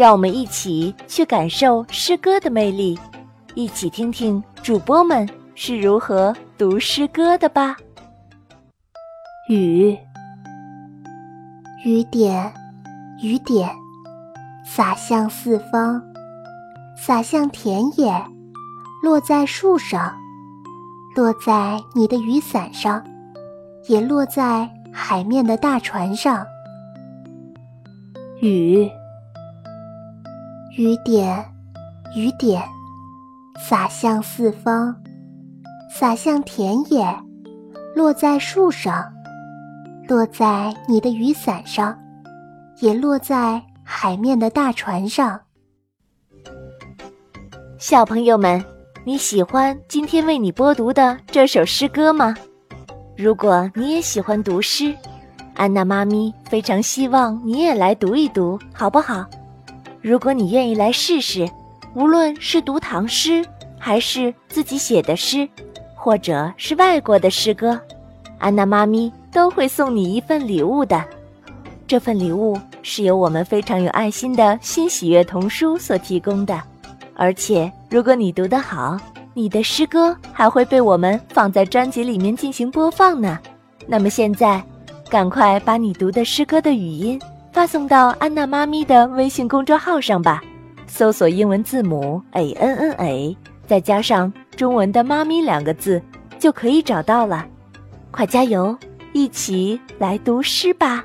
让我们一起去感受诗歌的魅力，一起听听主播们是如何读诗歌的吧。雨，雨点，雨点，洒向四方，洒向田野，落在树上，落在你的雨伞上，也落在海面的大船上。雨。雨点，雨点，洒向四方，洒向田野，落在树上，落在你的雨伞上，也落在海面的大船上。小朋友们，你喜欢今天为你播读的这首诗歌吗？如果你也喜欢读诗，安娜妈咪非常希望你也来读一读，好不好？如果你愿意来试试，无论是读唐诗，还是自己写的诗，或者是外国的诗歌，安娜妈咪都会送你一份礼物的。这份礼物是由我们非常有爱心的新喜悦童书所提供的，而且如果你读得好，你的诗歌还会被我们放在专辑里面进行播放呢。那么现在，赶快把你读的诗歌的语音。发送到安娜妈咪的微信公众号上吧，搜索英文字母 a n n a，再加上中文的“妈咪”两个字，就可以找到了。快加油，一起来读诗吧！